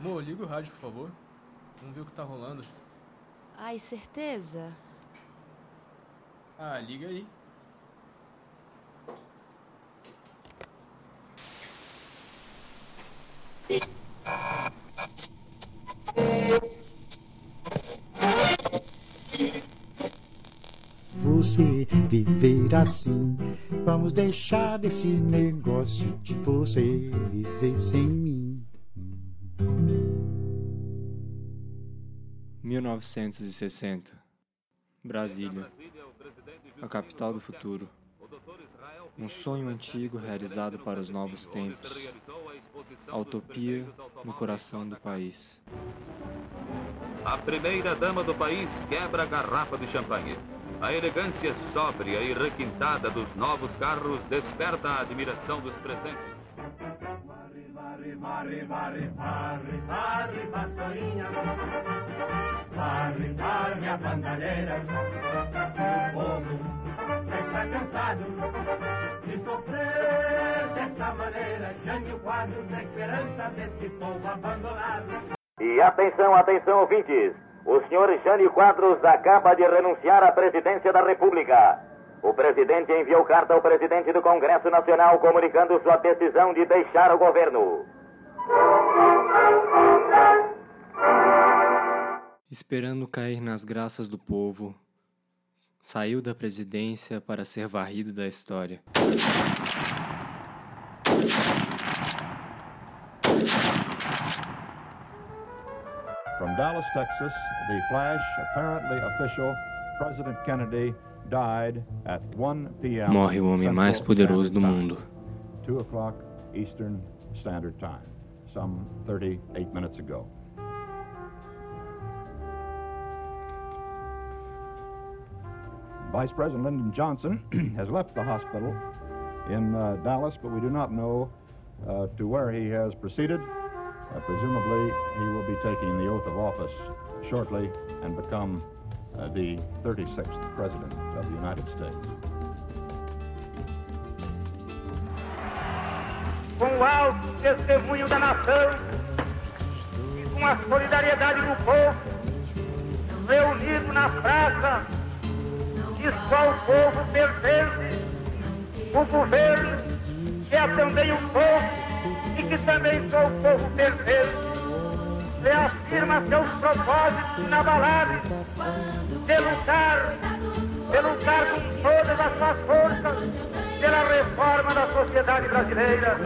Mo, liga o rádio, por favor. Vamos ver o que tá rolando. Ai, certeza? Ah, liga aí. Você viver assim, vamos deixar desse negócio de você viver sem mim. 1960 Brasília, a capital do futuro. Um sonho antigo realizado para os novos tempos. A utopia no coração do país. A primeira dama do país quebra a garrafa de champanhe. A elegância sóbria e requintada dos novos carros desperta a admiração dos presentes. Varre, varre, varre, varre, varre, vassourinha. Varre, varre a bandalheira. O povo já está cansado de sofrer dessa maneira. Jânio Quadros, a esperança desse povo abandonado. E atenção, atenção, ouvintes. O senhor Jânio Quadros acaba de renunciar à presidência da República. O presidente enviou carta ao presidente do Congresso Nacional comunicando sua decisão de deixar o governo. Esperando cair nas graças do povo, saiu da presidência para ser varrido da história. From Dallas, Texas, the flash, apparently official, President Kennedy died at 1 p.m. Morre o homem mais poderoso do mundo. Time, 2 o'clock Eastern Standard Time, some 38 minutes ago. Vice President Lyndon Johnson has left the hospital in uh, Dallas, but we do not know uh, to where he has proceeded. Uh, presumably, he will be taking the oath of office shortly and become uh, the 36th President of the United States. com o alto testemunho da nação e com a solidariedade do povo, reunido na praça, que só o povo pertence, o governo, que é também o povo e que também só o povo pertence, reafirma seus propósitos inabaláveis de lutar, de lutar com todas as suas forças pela reforma da sociedade brasileira.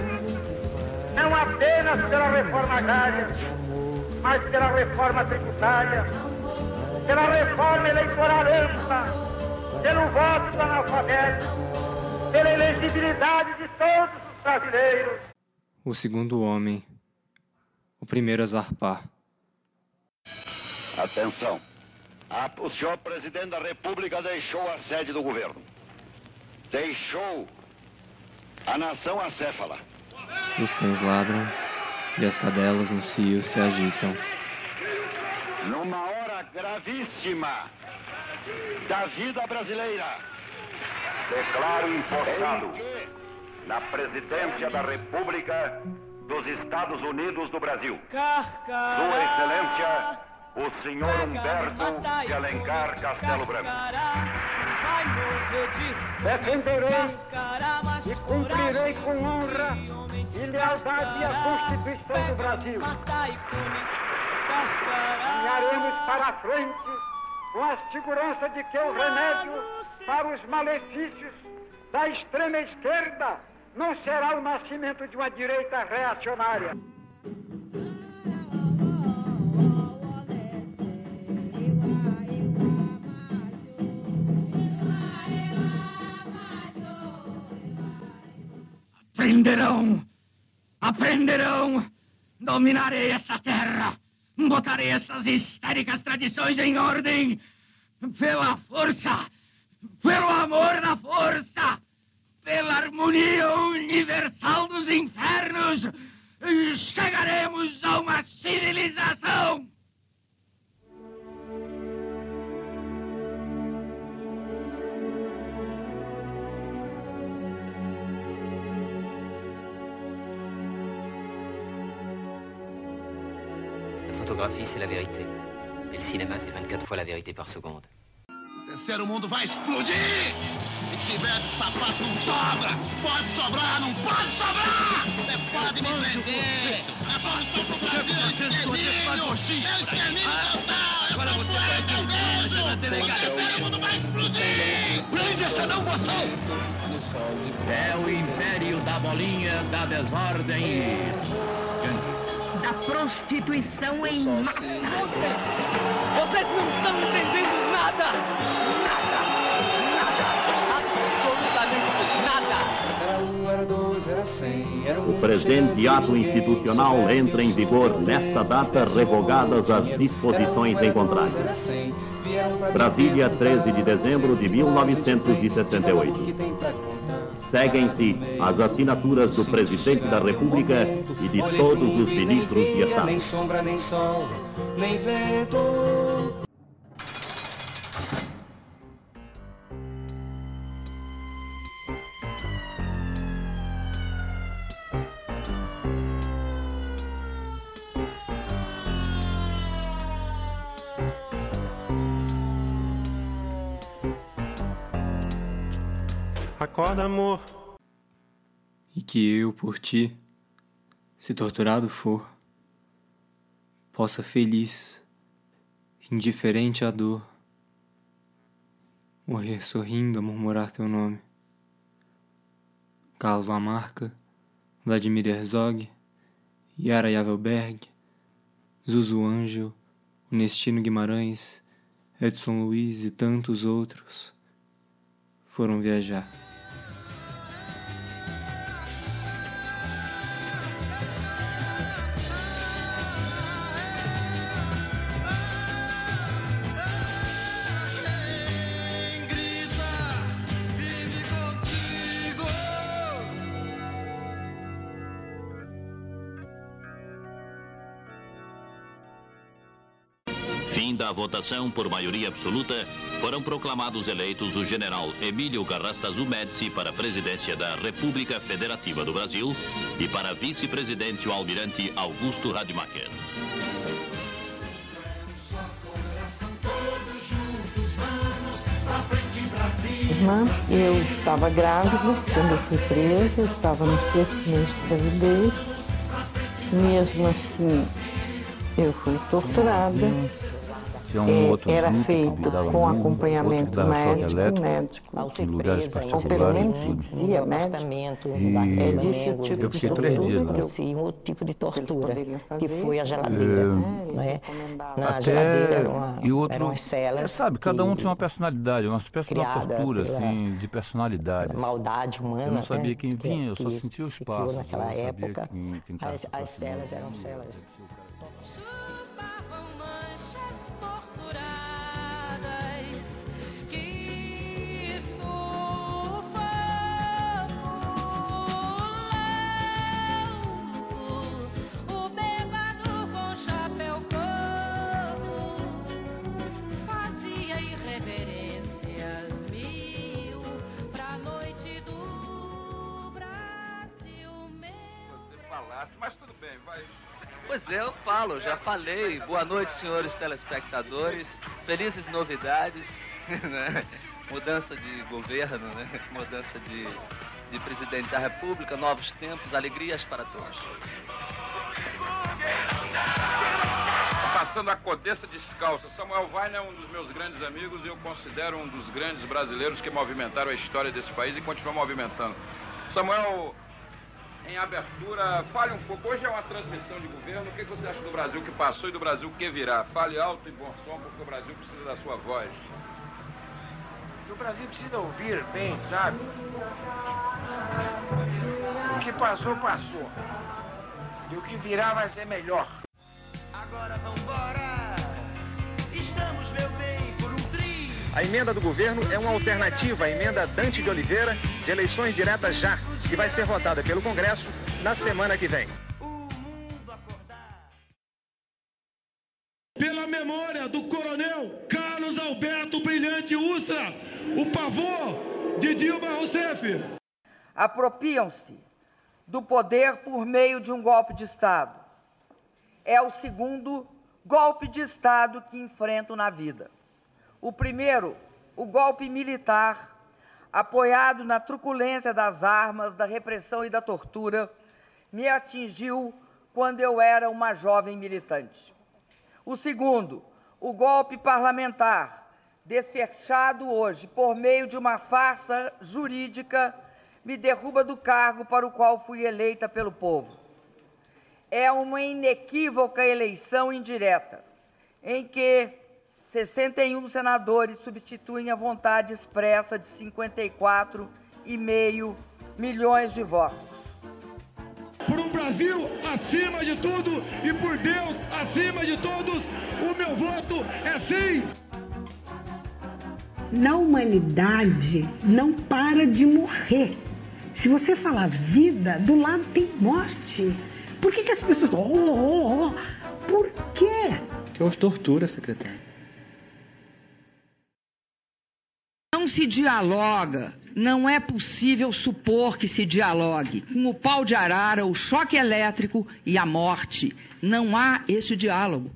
Não apenas pela reforma agrária, mas pela reforma tributária, pela reforma eleitoral ampla, pelo voto do analfabeto, pela elegibilidade de todos os brasileiros. O segundo homem, o primeiro a zarpar. Atenção. A- o senhor presidente da República deixou a sede do governo. Deixou a nação acéfala. Os cães ladram e as cadelas no cio se agitam. Numa hora gravíssima da vida brasileira. Declaro empossado na presidência da República dos Estados Unidos do Brasil. Sua Excelência, o senhor Humberto de Alencar Castelo Branco. Defenderei e cumprirei com honra e lealdade a Constituição do Brasil. Caminharemos para a frente com a segurança de que o remédio para os malefícios da extrema esquerda não será o nascimento de uma direita reacionária. Aprenderão! Aprenderão! Dominarei esta terra! Botarei estas histéricas tradições em ordem! Pela força! Pelo amor da força! Pela harmonia universal dos infernos! Chegaremos a uma civilização! Photographie, c'est la vérité. Et le cinéma, c'est 24 fois la vérité par seconde. Terceiro mundo vai explodir! Se tiver de sapato, não sobra! Pode sobrar, não pode sobrar! Você pode me prender! A solução pro Brasil é extermínio! É extermínio total! É que eu vejo! O terceiro mundo vai explodir! Prende essa não, moção! É o império da bolinha, da desordem. Da prostituição em massa. Vocês não estão entendendo nada! Nada! Nada! Absolutamente nada! Era um, era dois, era cem, era um O presente ato institucional entra em vigor nesta data, revogadas as disposições em contrário. Brasília, 13 de dezembro de 1968. Seguem-se as assinaturas do Presidente da República e de todos os ministros de Estado. Nem sombra, nem sol, nem vento. Acorda, amor. E que eu, por ti, se torturado for, possa feliz, indiferente à dor, morrer sorrindo a murmurar teu nome. Carlos Lamarca, Vladimir Herzog, Yara Yavelberg, Zuzu Angel, Onestino Guimarães, Edson Luiz e tantos outros foram viajar. Fim da votação por maioria absoluta, foram proclamados eleitos o general Emílio Garrastazu Médici para a presidência da República Federativa do Brasil e para vice-presidente o almirante Augusto Rademacher. Irmã, eu estava grávida quando eu fui presa, eu estava no sexto mês de gravidez. Mesmo assim, eu fui torturada. Um outro era feito com acompanhamento médico, elétrico, médico, em lugares ou pelo particulares. menos se tudo. dizia médico. E É disse o tipo eu de fiquei três dias lá. Sim, outro tipo de tortura, que foi a geladeira. É, né? Na Até geladeira era uma, e outro, eram as celas. é, sabe, cada um tinha uma personalidade, uma espécie de tortura assim, de personalidade. maldade humana. Eu não sabia né? quem vinha, eu só sentia os passos. naquela eu não sabia época. As, celas eram celas. Pois é, eu falo, já falei. Boa noite, senhores telespectadores. Felizes novidades, né? Mudança de governo, né? Mudança de, de presidente da República, novos tempos, alegrias para todos. Passando a Codessa descalça. Samuel Weiner é um dos meus grandes amigos e eu considero um dos grandes brasileiros que movimentaram a história desse país e continuam movimentando. Samuel, em abertura, fale um pouco. Hoje é uma transmissão de governo. O que você acha do Brasil que passou e do Brasil que virá? Fale alto e bom som, porque o Brasil precisa da sua voz. O Brasil precisa ouvir bem, sabe? O que passou, passou. E o que virá vai ser melhor. Agora vambora, estamos, meu bem. A emenda do governo é uma alternativa à emenda Dante de Oliveira de eleições diretas já, que vai ser votada pelo Congresso na semana que vem. Pela memória do coronel Carlos Alberto Brilhante Ustra, o pavor de Dilma Rousseff. apropriam-se do poder por meio de um golpe de Estado. É o segundo golpe de Estado que enfrento na vida. O primeiro, o golpe militar, apoiado na truculência das armas, da repressão e da tortura, me atingiu quando eu era uma jovem militante. O segundo, o golpe parlamentar, desfechado hoje por meio de uma farsa jurídica, me derruba do cargo para o qual fui eleita pelo povo. É uma inequívoca eleição indireta, em que 61 senadores substituem a vontade expressa de 54,5 milhões de votos. Por um Brasil acima de tudo e por Deus acima de todos, o meu voto é sim. Na humanidade não para de morrer. Se você falar vida, do lado tem morte. Por que, que as pessoas. Oh, oh, oh. Por quê? Que houve tortura, secretário. Se dialoga, não é possível supor que se dialogue. Com o pau de arara, o choque elétrico e a morte. Não há esse diálogo.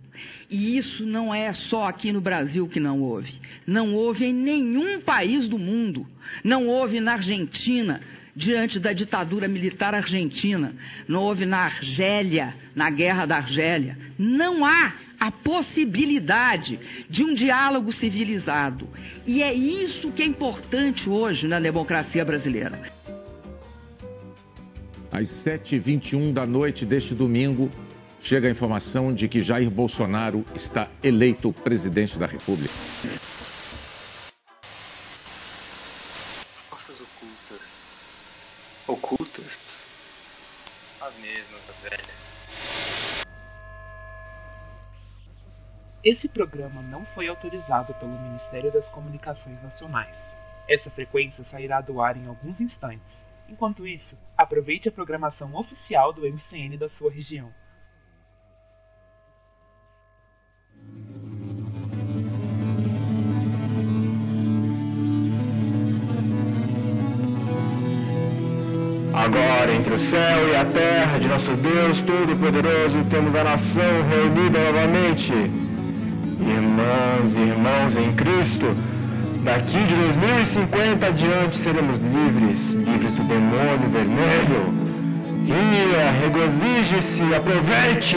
E isso não é só aqui no Brasil que não houve. Não houve em nenhum país do mundo. Não houve na Argentina, diante da ditadura militar argentina. Não houve na Argélia, na guerra da Argélia. Não há a possibilidade de um diálogo civilizado. E é isso que é importante hoje na democracia brasileira. Às 7h21 da noite deste domingo, chega a informação de que Jair Bolsonaro está eleito presidente da República. Forças ocultas. Ocultas? As mesmas, as velhas. Esse programa não foi autorizado pelo Ministério das Comunicações Nacionais. Essa frequência sairá do ar em alguns instantes. Enquanto isso, aproveite a programação oficial do MCN da sua região. Agora, entre o céu e a terra de nosso Deus Todo-Poderoso, temos a nação reunida novamente. Irmãs e irmãos em Cristo, daqui de 2050 adiante seremos livres, livres do demônio vermelho. Ria, regozije-se, aproveite!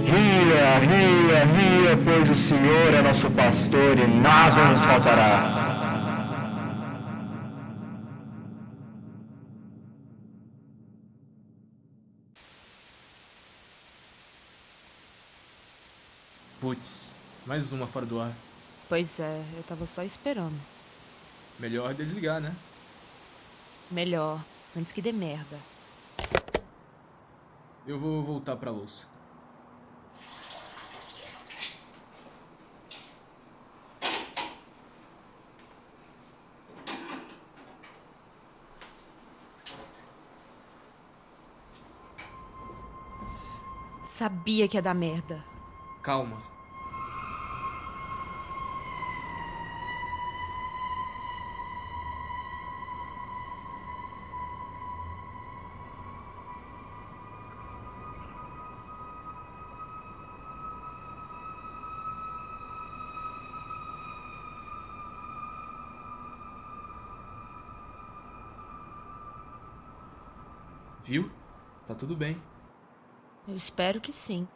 Ria, ria, ria, pois o Senhor é nosso pastor e nada nos faltará. Putz, mais uma fora do ar. Pois é, eu tava só esperando. Melhor desligar, né? Melhor, antes que dê merda. Eu vou voltar pra louça. Sabia que ia dar merda. Calma. Viu? Tá tudo bem. Eu espero que sim.